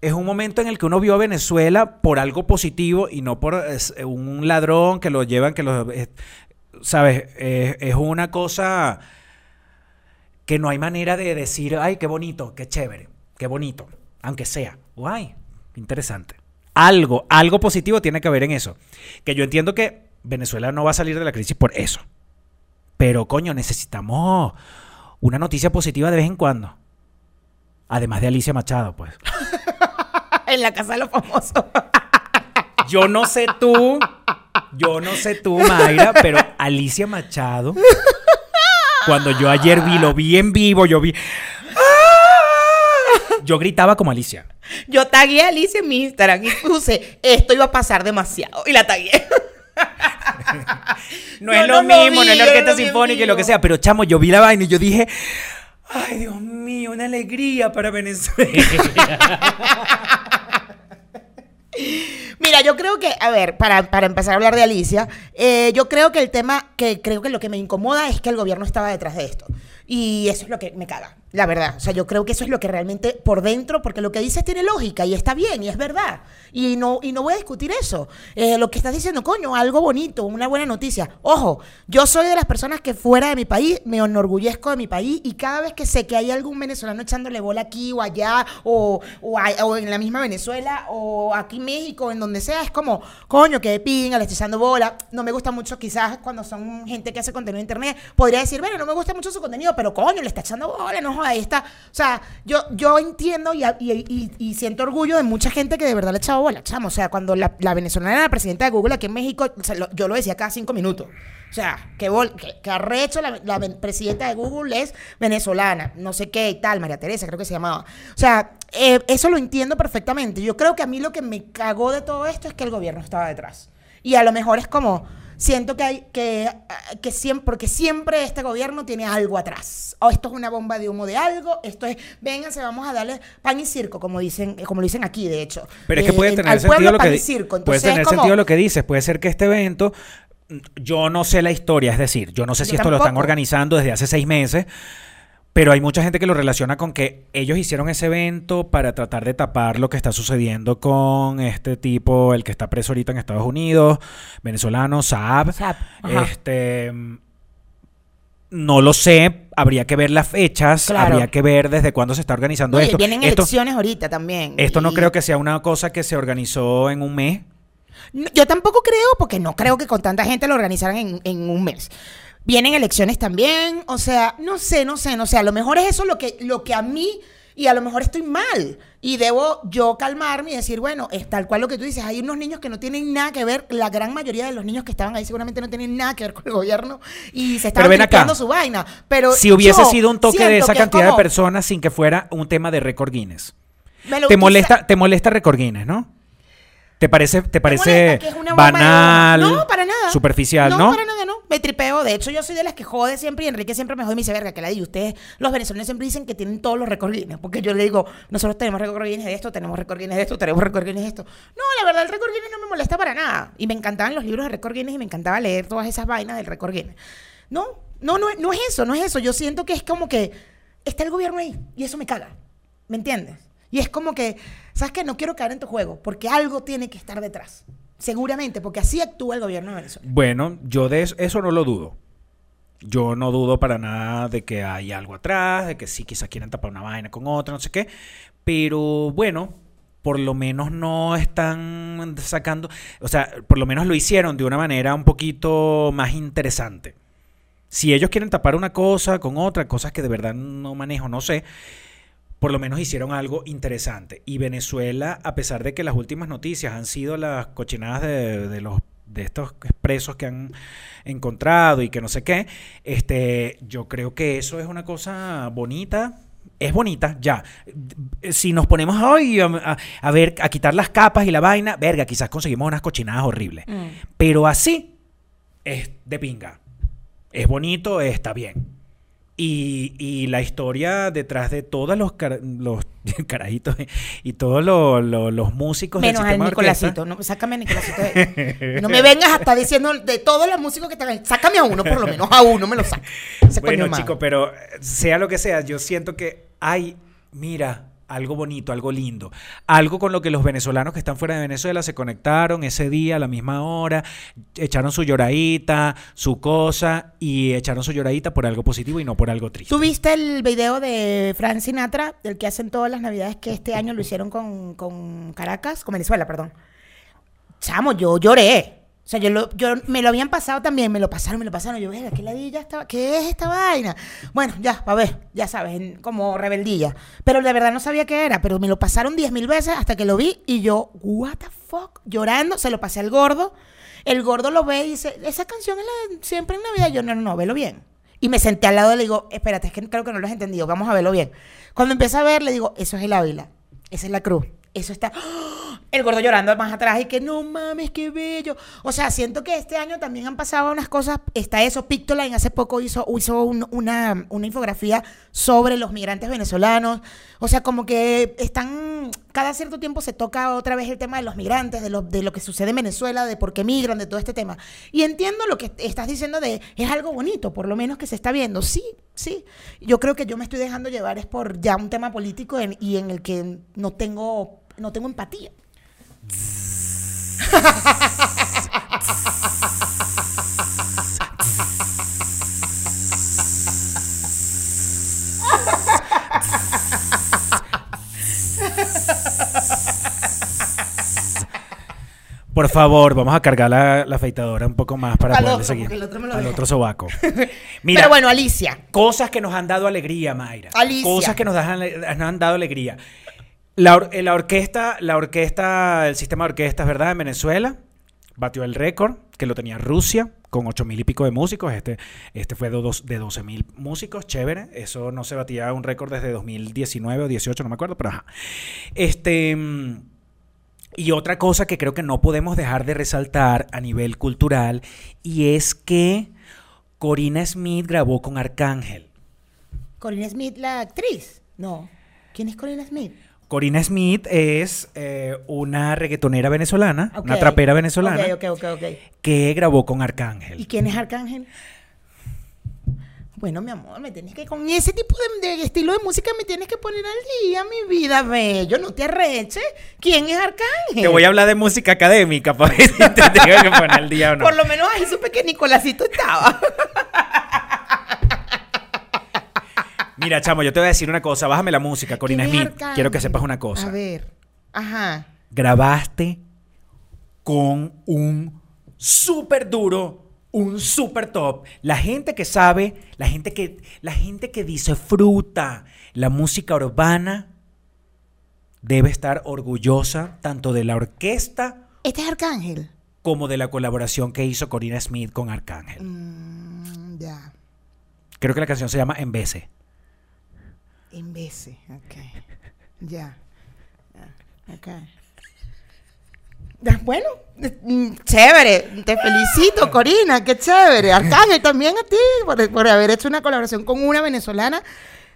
Es un momento en el que uno vio a Venezuela por algo positivo y no por es, un ladrón que lo llevan, que lo... es- ¿Sabes? Es- es una cosa que no hay manera de decir, ay, qué bonito, qué chévere, qué bonito, aunque sea. Guay, interesante. Algo, algo positivo tiene que haber en eso. Que yo entiendo que Venezuela no va a salir de la crisis por eso. Pero coño, necesitamos una noticia positiva de vez en cuando. Además de Alicia Machado, pues. en la casa de los famosos. Yo no sé tú, yo no sé tú, Mayra, pero Alicia Machado, cuando yo ayer vi, lo vi en vivo, yo vi... Yo gritaba como Alicia. Yo tagué a Alicia en mi Instagram y puse, esto iba a pasar demasiado. Y la tagué. No es lo mismo, vi, no es la orquesta sinfónica y lo que sea, pero chamo, yo vi la vaina y yo dije, ay Dios mío, una alegría para Venezuela. Mira, yo creo que, a ver, para, para empezar a hablar de Alicia, eh, yo creo que el tema que creo que lo que me incomoda es que el gobierno estaba detrás de esto. Y eso es lo que me caga, la verdad. O sea, yo creo que eso es lo que realmente por dentro, porque lo que dices tiene lógica y está bien y es verdad. Y no, y no voy a discutir eso. Eh, lo que estás diciendo, coño, algo bonito, una buena noticia. Ojo, yo soy de las personas que fuera de mi país me enorgullezco de mi país y cada vez que sé que hay algún venezolano echándole bola aquí o allá o, o, en la misma Venezuela o aquí México, en donde sea, es como, coño, que de pinga, le estoy echando bola. No me gusta mucho quizás cuando son gente que hace contenido en internet, podría decir, bueno, no me gusta mucho su contenido, pero coño, le está echando bola, no ahí está. O sea, yo, yo entiendo y, y- y- y siento orgullo de mucha gente que de verdad le ha echado bola, chamo. O sea, cuando la, la venezolana era presidenta de Google aquí en México, o sea, lo- yo lo decía cada cinco minutos. O sea, que, bol, que, que arrecho la, la presidenta de Google es venezolana, no sé qué y tal, María Teresa creo que se llamaba. O sea, eh, eso lo entiendo perfectamente. Yo creo que a mí lo que me cagó de todo esto es que el gobierno estaba detrás. Y a lo mejor es como, siento que hay, que, ah, que siempre, porque siempre este gobierno tiene algo atrás. O esto es una bomba de humo de algo, esto es, vénganse, vamos a darle pan y circo, como dicen, como lo dicen aquí, de hecho. Pero es que Eh, puede en- tener sentido pueblo lo que circo. puede Entonces, tener es como- sentido lo que dices. Puede ser que este evento, yo no sé la historia, es decir, yo no sé si esto lo están organizando desde hace seis meses. Pero hay mucha gente que lo relaciona con que ellos hicieron ese evento para tratar de tapar lo que está sucediendo con este tipo, el que está preso ahorita en Estados Unidos, venezolano, Saab. Este, no lo sé, habría que ver las fechas, Claro. habría que ver desde cuándo se está organizando Oye, esto. vienen esto, elecciones ahorita también. esto no creo que sea una cosa que se organizó en un mes. Yo tampoco creo, porque no creo que con tanta gente lo organizaran en, en un mes. Vienen elecciones también, o sea, no sé, no sé, no sé. A lo mejor es eso lo que, lo que a mí, y a lo mejor estoy mal, y debo yo calmarme y decir, bueno, es tal cual lo que tú dices. Hay unos niños que no tienen nada que ver, la gran mayoría de los niños que estaban ahí seguramente no tienen nada que ver con el gobierno y se estaban tripeando su vaina. Pero Si hubiese sido un toque de esa que es cantidad como- de personas sin que fuera un tema de récord Guinness. Te molesta, te molesta récord Guinness, ¿no? ¿Te parece, te parece de banal, humo. No, para nada. superficial, no? no? para nada, no. Me tripeo. De hecho, yo soy de las que jode siempre y Enrique siempre me jode y me dice, verga, que la di. Ustedes, los venezolanos, siempre dicen que tienen todos los récord Guinness. Porque yo le digo, nosotros tenemos récord Guinness de esto, tenemos récord Guinness de esto, tenemos récord Guinness de esto. No, la verdad, el récord Guinness no me molesta para nada. Y me encantaban los libros de récord Guinness y me encantaba leer todas esas vainas del récord Guinness. No, no, no, no es eso, no es eso. Yo siento que es como que está el gobierno ahí y eso me caga. ¿Me entiendes? Y es como que, ¿sabes qué? No quiero caer en tu juego porque algo tiene que estar detrás. Seguramente, porque así actúa el gobierno de Venezuela. Bueno, yo de eso, eso no lo dudo. Yo no dudo para nada de que hay algo atrás, de que sí, quizás quieran tapar una vaina con otra, no sé qué. Pero bueno, por lo menos no están sacando, o sea, por lo menos lo hicieron de una manera un poquito más interesante. Si ellos quieren tapar una cosa con otra, cosas que de verdad no manejo, no sé, por lo menos hicieron algo interesante. Y Venezuela, a pesar de que las últimas noticias han sido las cochinadas de, de los de estos presos que han encontrado y que no sé qué, este, yo creo que eso es una cosa bonita. Es bonita, ya. Si nos ponemos hoy a, a- a ver, a quitar las capas y la vaina, verga, quizás conseguimos unas cochinadas horribles. Pero así es de pinga. Es bonito, está bien. Y, y la historia detrás de todos los, cara- los carajitos y todos los, los- los músicos Menos del al sistema orquesta. Nicolásito. No, sácame a Nicolásito. de. No me vengas hasta diciendo de todos los músicos que están. Sácame a uno, por lo menos a uno me lo saca. Bueno, de madre. chico, pero sea lo que sea, yo siento que hay, mira, algo bonito, algo lindo, algo con lo que los venezolanos que están fuera de Venezuela se conectaron ese día a la misma hora, echaron su lloradita, su cosa y echaron su lloradita por algo positivo y no por algo triste. ¿Tú viste el video de Frank Sinatra, del que hacen todas las navidades que este año lo hicieron con, con Caracas, con Venezuela, perdón? Chamo, yo lloré. O sea, yo, lo- yo me lo habían pasado también, me lo pasaron, me lo pasaron. Yo, "Verga, ¿qué ladilla estaba? ¿Qué es esta vaina? Bueno, ya, a ver, ya sabes, como rebeldilla. Pero de verdad no sabía qué era, pero me lo pasaron diez mil veces hasta que lo vi y yo, what the fuck, llorando, se lo pasé al gordo. El gordo lo ve y dice, esa canción es la de siempre en Navidad. Yo, no, no, no, velo bien. Y me senté al lado y le digo, espérate, es que creo que no lo has entendido, vamos a verlo bien. Cuando empieza a ver, le digo, eso es el Ávila, esa es la cruz, eso está... ¡Ah! El gordo llorando más atrás y que no mames, qué bello. O sea, siento que este año también han pasado unas cosas. Está eso, Pictoline hace poco hizo, hizo un- una, una infografía sobre los migrantes venezolanos. O sea, como que están, cada cierto tiempo se toca otra vez el tema de los migrantes, de lo, de lo que sucede en Venezuela, de por qué migran, de todo este tema. Y entiendo lo que estás diciendo de, es algo bonito, por lo menos que se está viendo. Sí, sí. Yo creo que yo me estoy dejando llevar es por ya un tema político en- y en el que no tengo, no tengo empatía. Por favor, vamos a cargar la, la afeitadora un poco más para Al poder otro, seguir. porque el otro me lo Al deja. otro sobaco. Mira, Pero bueno, Alicia. cosas que nos han dado alegría, Mayra. Alicia. Cosas que nos, dan- nos han dado alegría. La, eh, la orquesta, la orquesta, el sistema de orquestas, ¿verdad? En Venezuela batió el récord que lo tenía Rusia con ocho mil y pico de músicos. Este, este fue de, dos, de 12 mil músicos, chévere. Eso no se batía un récord desde 2019 o 18, no me acuerdo, pero ajá. Este. mm, Y otra cosa que creo que no podemos dejar de resaltar a nivel cultural y es que Corina Smith grabó con Arcángel. Corina Smith, la actriz. No. ¿Quién es Corina Smith? Corina Smith es eh, una reggaetonera venezolana, una trapera venezolana, Ok, ok, ok, ok. que grabó con Arcángel. ¿Y quién es Arcángel? Bueno, mi amor, me tienes que, con ese tipo de, de estilo de música me tienes que poner al día, mi vida bello, no te arreches. ¿Quién es Arcángel? Te voy a hablar de música académica para ver si te tengo que poner el día o no. Por lo menos ahí supe que Nicolásito estaba. Mira, chamo, yo te voy a decir una cosa. Bájame la música, Corina ¿Quién es Smith. Arcángel? Quiero que sepas una cosa. A ver. Ajá. Grabaste con un súper duro, un súper top. La gente que sabe, la gente que, la gente que disfruta la música urbana debe estar orgullosa tanto de la orquesta Este es Arcángel. como de la colaboración que hizo Corina Smith con Arcángel. Mm, ya. Creo que la canción se llama En veces. En veces. Ok. Ya. Ok. Bueno, mm, chévere. Te felicito, Corina. Qué chévere. Arcángel, también a ti por, por haber hecho una colaboración con una venezolana.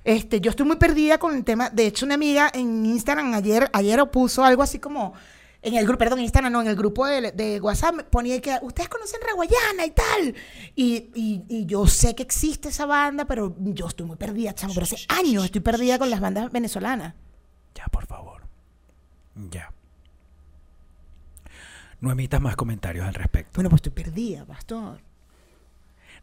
Este, yo estoy muy perdida con el tema. De hecho, una amiga en Instagram ayer, ayer puso algo así como. En el grupo, perdón, en Instagram, no, en el grupo de, de WhatsApp ponía que ustedes conocen Raguayana y tal. Y, y- y yo sé que existe esa banda, pero yo estoy muy perdida, chamo. Pero hace años estoy perdida con las bandas venezolanas. Ya, por favor. Ya. No emitas más comentarios al respecto. Bueno, pues estoy perdida, pastor.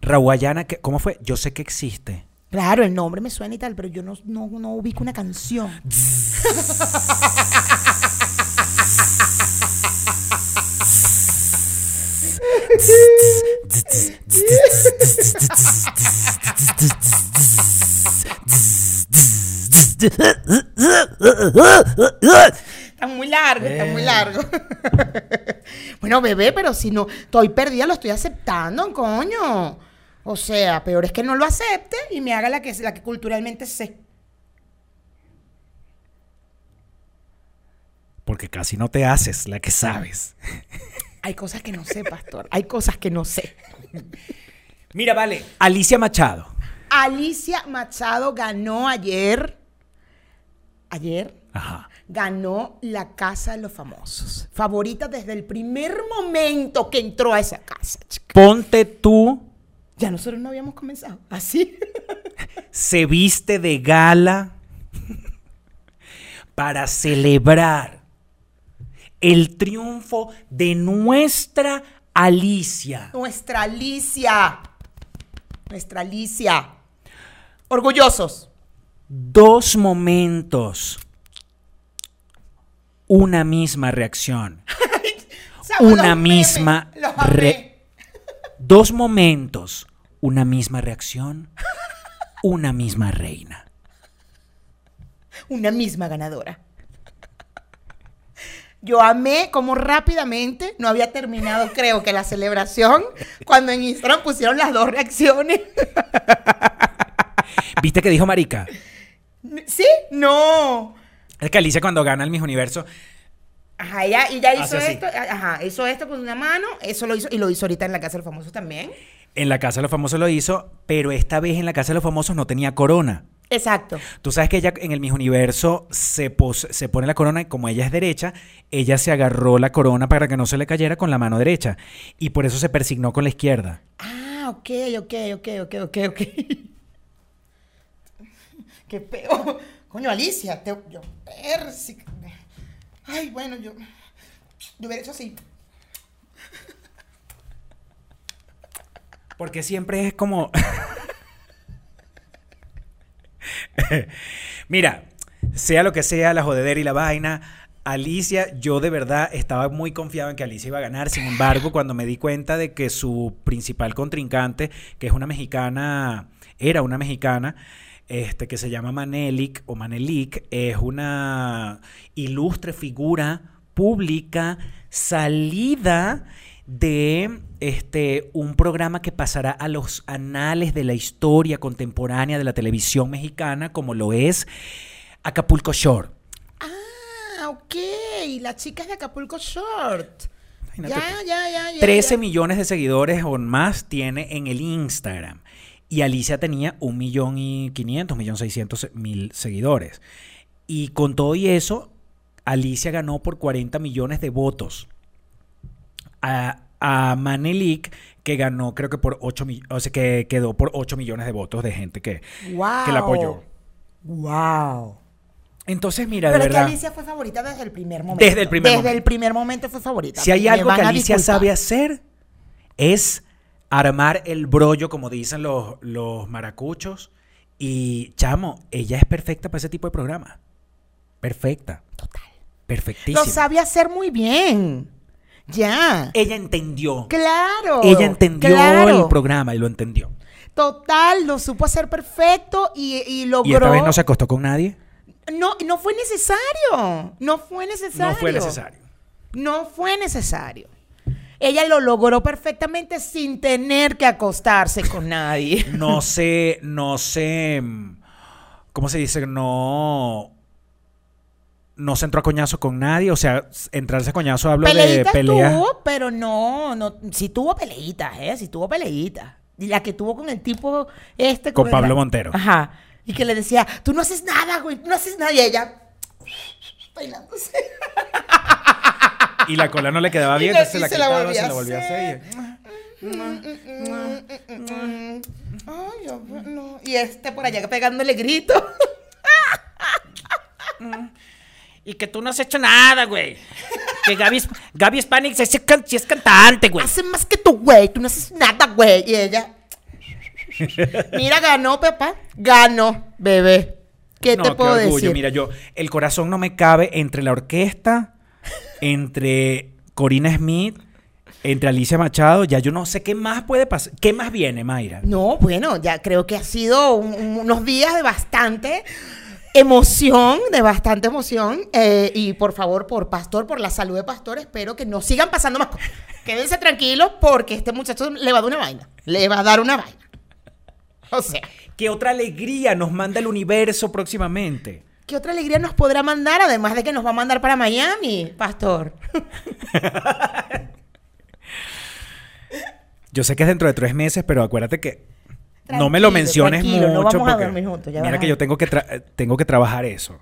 Rawayana, ¿qué- ¿cómo fue? Yo sé que existe. Claro, el nombre me suena y tal, pero yo no, no, no ubico una canción. Está muy largo, está muy Eh. largo. bueno, bebé, pero si no estoy perdida, lo estoy aceptando, coño. O sea, peor es que no lo acepte y me haga la que, la que culturalmente sé. Porque casi no te haces la que sabes. Hay cosas que no sé, pastor. Hay cosas que no sé. Mira, vale. Alicia Machado. Alicia Machado ganó ayer. Ayer Ajá. ganó la Casa de los Famosos. Favorita desde el primer momento que entró a esa casa, chica. Ponte tú, Ya nosotros no habíamos comenzado. Así. se viste de gala para celebrar el triunfo de nuestra Alicia. Nuestra Alicia. Nuestra Alicia. Orgullosos. Dos momentos. Una misma reacción. Una misma re- Dos momentos. Una misma reacción. Una misma reina. Una misma ganadora. Yo amé como rápidamente, no había terminado creo que la celebración, cuando en Instagram pusieron las dos reacciones. ¿Viste que dijo Marica? ¿Sí? No. Es que Alicia cuando gana el Miss Universo Ajá, ella, y ya hizo esto, ajá, hizo esto con una mano, eso lo hizo, y lo hizo ahorita en la Casa del Famoso también. En la Casa de los Famosos lo hizo, pero esta vez en la Casa de los Famosos no tenía corona. Exacto. Tú sabes que ella en el Miss Universo se, pos- se pone la corona y como ella es derecha, ella se agarró la corona para que no se le cayera con la mano derecha. Y por eso se persignó con la izquierda. Ah, ok, ok, ok, ok, ok, ok. Qué peor. Coño, Alicia, te, yo, persi- Ay, bueno, yo, yo hubiera hecho así. Porque siempre es como... Mira, sea lo que sea, la jodedera y la vaina, Alicia, yo de verdad estaba muy confiado en que Alicia iba a ganar. Sin embargo, cuando me di cuenta de que su principal contrincante, que es una mexicana, era una mexicana, este, que se llama Manelik o Manelik, es una ilustre figura pública salida de este un programa que pasará a los anales de la historia contemporánea de la televisión mexicana como lo es Acapulco Shore. Ah, ok, la chica es de Acapulco Short. Imagínate Ya, ya, ya, ya. 13 ya. millones de seguidores o más tiene en el Instagram. Y Alicia tenía un millón y quinientos, un millón seiscientos mil seguidores. Y con todo y eso, Alicia ganó por 40 millones de votos. A, a Manelik, que ganó creo que por 8 millones, o sea, que quedó por 8 millones de votos de gente que, Wow. que la apoyó. Wow. Entonces, mira, Pero de es que verdad, Alicia fue favorita desde el primer momento. Desde el primer Desde momento. el primer momento fue favorita. si hay Me algo que Alicia sabe hacer, es armar el brollo, como dicen los, los maracuchos. Y, chamo, ella es perfecta para ese tipo de programa. Perfecta. Total. Perfectísima. Lo sabe hacer muy bien. Ya. Ella entendió. Claro. Ella entendió claro. el programa y lo entendió. Total, lo supo hacer perfecto y, y logró. Y esta vez no se acostó con nadie. No, no fue necesario. No fue necesario. No fue necesario. No fue necesario. Ella lo logró perfectamente sin tener que acostarse con nadie. No sé, no sé. mm, ¿Cómo se dice? No. No se entró a coñazo con nadie. O sea, entrarse a coñazo hablo de peleas. tuvo, pero no, no, sí tuvo peleitas, ¿eh? Sí tuvo peleitas. Y la que tuvo con el tipo este. Con Pablo Montero. Ajá. Y que le decía, tú no haces nada, güey, tú no haces nada. Y ella, bailándose. Y la cola no le quedaba Y bien, la- y la se la quitaba, volvía se la volvía a hacer. Y este por allá pegándole gritos. Y que tú no has hecho nada, güey. Que Gaby, Gaby es, es cantante, güey. Hace más que tú, güey. Tú no haces nada, güey. Y ella. Mira, ganó, Pepa. Ganó, bebé. ¿Qué No, te qué puedo orgullo. decir? Mira, yo, el corazón no me cabe entre la orquesta, entre Corina Smith, entre Alicia Machado. Ya yo no sé qué más puede pasar. ¿Qué más viene, Mayra? No, bueno, ya creo que ha sido un- un- unos días de bastante emoción, de bastante emoción. eh, y por favor, por Pastor, por la salud de Pastor, espero que no sigan pasando más cosas. Quédense tranquilos porque este muchacho le va a dar una vaina. Le va a dar una vaina. O sea, ¿Qué otra alegría nos manda el universo próximamente? ¿qué otra alegría nos podrá mandar? Además de que nos va a mandar para Miami, Pastor. Yo sé que es dentro de tres meses, pero acuérdate que no me lo menciones mucho no vamos a porque dormir juntos, ya mira que a yo tengo que tengo que trabajar eso.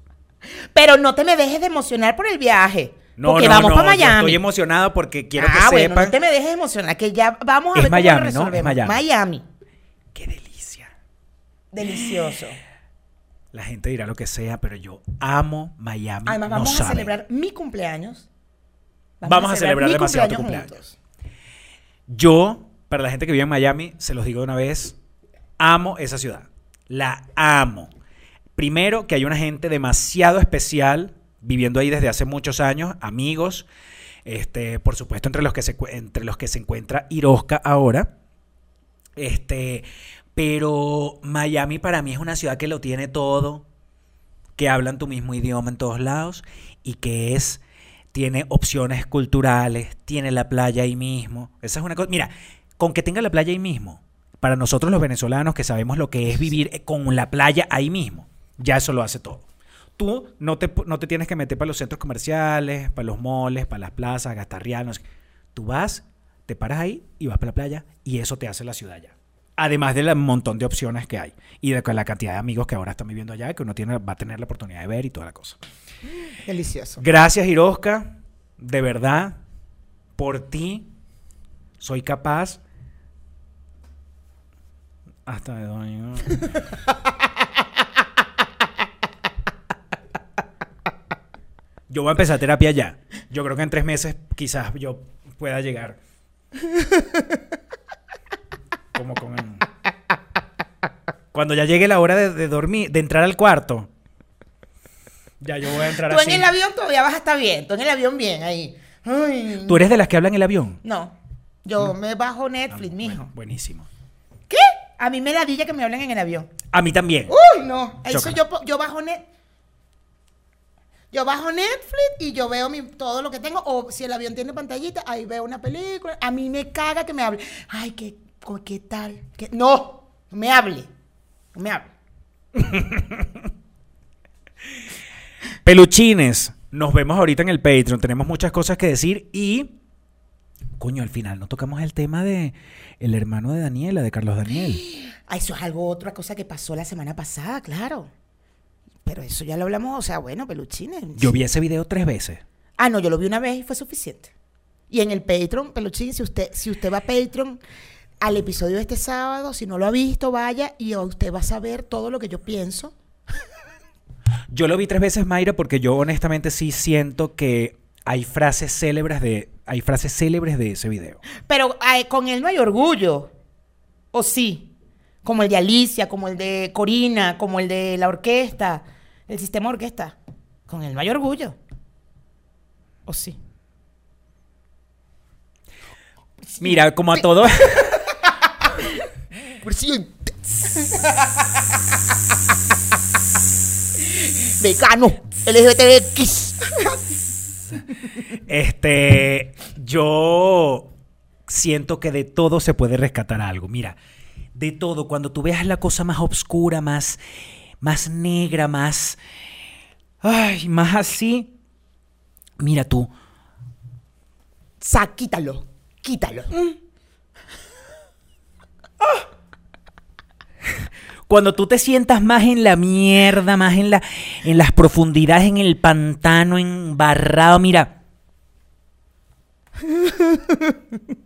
Pero no te me dejes de emocionar por el viaje. No, porque no, vamos no, para yo Miami. estoy emocionado porque quiero ah, que bueno, sepan no te me dejes emocionar, que ya vamos a Es ver Miami, cómo lo ¿no? Es resolvemos. Miami. Miami. qué delicia. Delicioso. La gente dirá lo que sea, pero yo amo Miami. Además, no vamos a celebrar mi cumpleaños. Vamos a celebrar mi demasiado tu cumpleaños. juntos. Yo, para la gente que vive en Miami, se los digo de una vez, amo esa ciudad. La amo. Primero, que hay una gente demasiado especial viviendo ahí desde hace muchos años, amigos, este, por supuesto, entre los que se, entre los que se encuentra Irosca ahora. Este, pero Miami para mí es una ciudad que lo tiene todo, que hablan tu mismo idioma en todos lados y que es tiene opciones culturales, tiene la playa ahí mismo. Esa es una cosa. Mira, con que tenga la playa ahí mismo, para nosotros los venezolanos que sabemos lo que es vivir con la playa ahí mismo, ya eso lo hace todo. Tú no te, no te tienes que meter para los centros comerciales, para los moles, para las plazas, no sé qué. Tú vas, te paras ahí y vas para la playa y eso te hace la ciudad ya. Además del montón de opciones que hay y de la cantidad de amigos que ahora están viviendo allá que uno tiene, va a tener la oportunidad de ver y toda la cosa. Delicioso. Gracias, Hiroska. De verdad, por ti soy capaz. Hasta de doña. Yo voy a empezar terapia ya. Yo creo que en tres meses quizás yo pueda llegar. Como con. Cuando ya llegue la hora de, de dormir, de entrar al cuarto. Ya yo voy a entrar Tú así. en el avión todavía vas a estar bien. Tú en el avión bien ahí. Ay. ¿Tú eres de las que hablan en el avión? No. Yo me bajo Netflix, mijo. Bueno, buenísimo. A mí me ladilla que me hablen en el avión. A mí también. Uy, no. Eso yo, yo bajo net. Yo bajo Netflix y yo veo mi, todo lo que tengo. O si el avión tiene pantallita, ahí veo una película. A mí me caga que me hable. Ay, ¿qué, qué tal? ¿Qué? No, no me hable. No me hable. Peluchines. Nos vemos ahorita en el Patreon. Tenemos muchas cosas que decir y. Coño, al final no tocamos el tema de el hermano de Daniela, de Carlos Daniel. Ah, eso es algo, otra cosa que pasó la semana pasada, claro. Pero eso ya lo hablamos, o sea, bueno, peluchines. Yo vi ese video tres veces. Ah, no, yo lo vi una vez y fue suficiente. Y en el Patreon, peluchín, si usted, si usted va a Patreon al episodio de este sábado, si no lo ha visto, vaya y usted va a saber todo lo que yo pienso. Yo lo vi tres veces, Mayra, porque yo honestamente sí siento que hay frases célebres de. Hay frases célebres de ese video. Pero con él no hay orgullo. ¿O sí? Como el de Alicia, como el de Corina, como el de la orquesta, el sistema orquesta. Con él no hay orgullo. ¿O sí? Mira, como a todo. Vegano. LGBTX. Este, yo siento que de todo se puede rescatar algo. Mira, de todo, cuando tú veas la cosa más oscura, más, más negra, más, ay, más así, mira tú, Sa, quítalo. Quítalo. cuando tú te sientas más en la mierda, más en la, en las profundidades, en el pantano, embarrado, mira.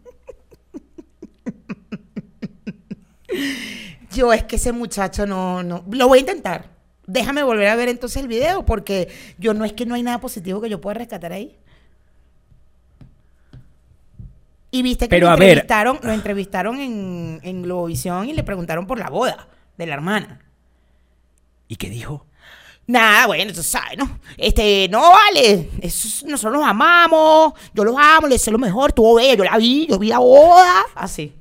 Yo es que ese muchacho no, no. Lo voy a intentar. Déjame volver a ver entonces el video porque yo no es que no hay nada positivo que yo pueda rescatar ahí. Y viste que Pero, lo a ver. entrevistaron, lo entrevistaron en, en Globovisión y le preguntaron por la boda de la hermana. ¿Y qué dijo? Nada, bueno, tú sabes, ¿no? Este, no vale. Eso es- nosotros los amamos. Yo los amo, les sé lo mejor. Tuvo bella, yo la vi, yo vi la boda. Así.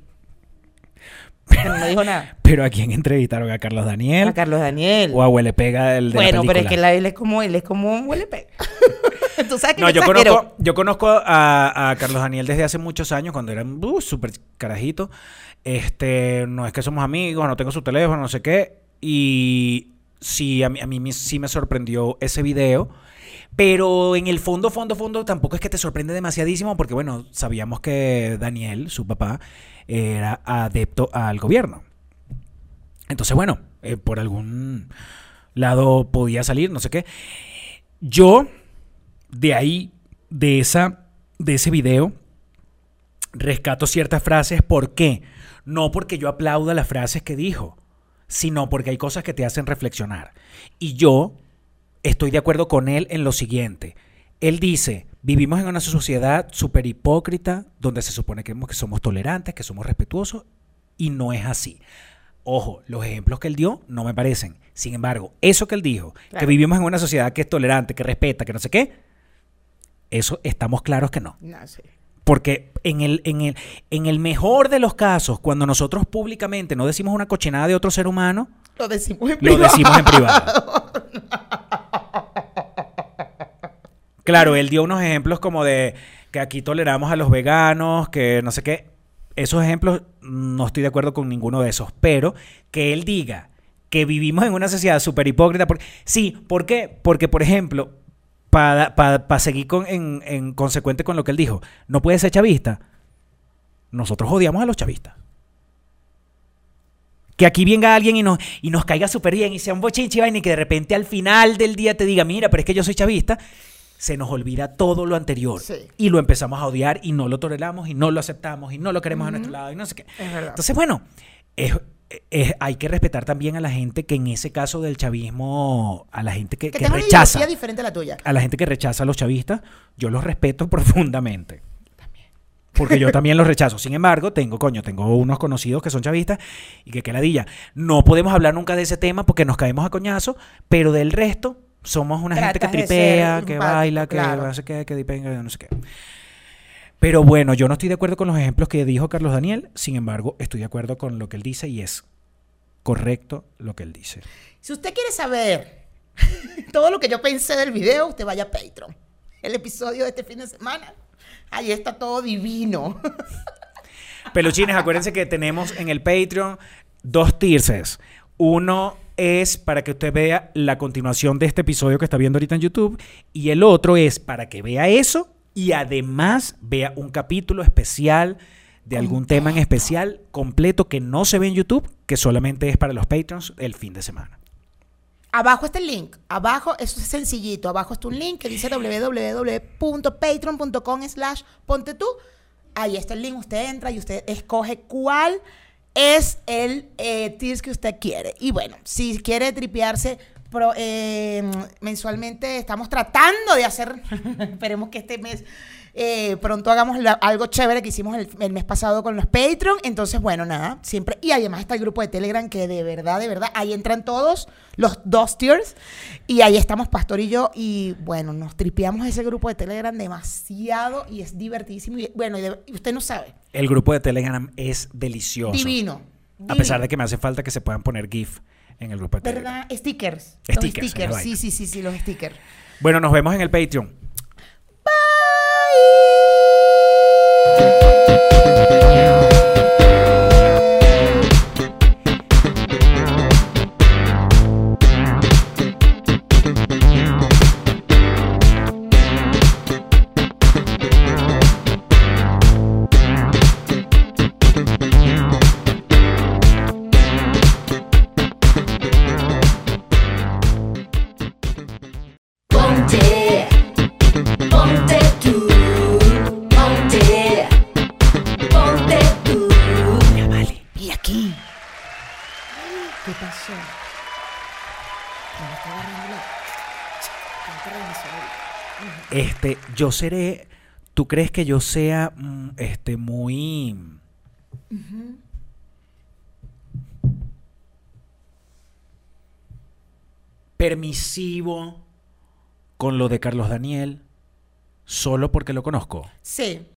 Pero no dijo nada. Pero a quién entrevistaron, a Carlos Daniel A Carlos Daniel. o a Huele Pega del de la Bueno, pero es que la- él es como, él es como un huele pe- Tú sabes que No, yo exagero. conozco, yo conozco a, a Carlos Daniel desde hace muchos años, cuando era uh, súper carajito. Este, no es que somos amigos, no tengo su teléfono, no sé qué. Y sí, a mí, a mí sí me sorprendió ese video. Pero en el fondo, fondo, fondo, tampoco es que te sorprende demasiadísimo, porque bueno, sabíamos que Daniel, su papá, era adepto al gobierno. Entonces, bueno, eh, por algún lado podía salir, no sé qué. Yo, de ahí, de, esa, de ese video, rescato ciertas frases. ¿Por qué? No porque yo aplauda las frases que dijo, sino porque hay cosas que te hacen reflexionar. Y yo estoy de acuerdo con él en lo siguiente. Él dice, vivimos en una sociedad súper hipócrita, donde se supone que somos tolerantes, que somos respetuosos, y no es así. Ojo, los ejemplos que él dio no me parecen. Sin embargo, eso que él dijo, que vivimos en una sociedad que es tolerante, que respeta, que no sé qué, eso estamos claros que no. No, sí. Porque en el, en, el, en el mejor de los casos, cuando nosotros públicamente no decimos una cochinada de otro ser humano, Lo decimos en lo privado. decimos en privado. Claro, él dio unos ejemplos como de que aquí toleramos a los veganos, que no sé qué. Esos ejemplos no estoy de acuerdo con ninguno de esos, pero que él diga que vivimos en una sociedad súper hipócrita. Porque, sí, ¿por qué? Porque, por ejemplo, para seguir con, en, en consecuente con lo que él dijo, no puede ser chavista. Nosotros odiamos a los chavistas. Que aquí venga alguien y nos, y nos caiga súper bien y sea un bochinche y que de repente al final del día te diga, mira, pero es que yo soy chavista, se nos olvida todo lo anterior. Sí. Y lo empezamos a odiar y no lo toleramos y no lo aceptamos y no lo queremos a nuestro lado y no sé qué. Es verdad. Entonces, bueno, es- es- hay que respetar también a la gente que en ese caso del chavismo, a la gente que, que que una rechaza, ideología diferente a la tuya. a la gente que rechaza a los chavistas, yo los respeto profundamente. Porque yo también los rechazo. Sin embargo, tengo, coño, tengo unos conocidos que son chavistas y que qué ladilla. No podemos hablar nunca de ese tema porque nos caemos a coñazo, pero del resto somos una gente que tripea, que baila, que claro. no sé qué, que dipinga, no sé qué. Pero bueno, yo no estoy de acuerdo con los ejemplos que dijo Carlos Daniel, sin embargo, estoy de acuerdo con lo que él dice y es correcto lo que él dice. Si usted quiere saber todo lo que yo pensé del video, usted vaya a Patreon. El episodio de este fin de semana. Ahí está todo divino. Peluchines, acuérdense que tenemos en el Patreon dos tierces. Uno es para que usted vea la continuación de este episodio que está viendo ahorita en YouTube. Y el otro es para que vea eso y además vea un capítulo especial de algún tema en especial completo que no se ve en YouTube, que solamente es para los Patreons el fin de semana. Abajo está el link. Abajo, eso es sencillito. Abajo está un link que dice www.patreon.com slash ponte tú. Ahí está el link. Usted entra y usted escoge cuál es el eh, que usted quiere. Y bueno, si quiere tripearse pro- eh, mensualmente, estamos tratando de hacer, esperemos que este mes eh, pronto hagamos la- algo chévere que hicimos el, el mes pasado con los Patreon. Entonces, bueno, nada, siempre. Y además está el grupo de Telegram que de verdad, de verdad, ahí entran todos los dos tiers. Y ahí estamos Pastor y yo. Y bueno, nos tripeamos ese grupo de Telegram demasiado y es divertidísimo. Y bueno, y, de- y usted no sabe. El grupo de Telegram es delicioso. Divino. A pesar de que me hace falta que se puedan poner GIF en el grupo de Telegram. ¿Verdad? Stickers. Stickers, los stickers. Sí, sí, sí, sí, los stickers. Bueno, nos vemos en el Patreon. Ponte, Este, yo seré. ¿Tú crees que yo sea mm, este muy permisivo con lo de Carlos Daniel solo porque lo conozco? Sí,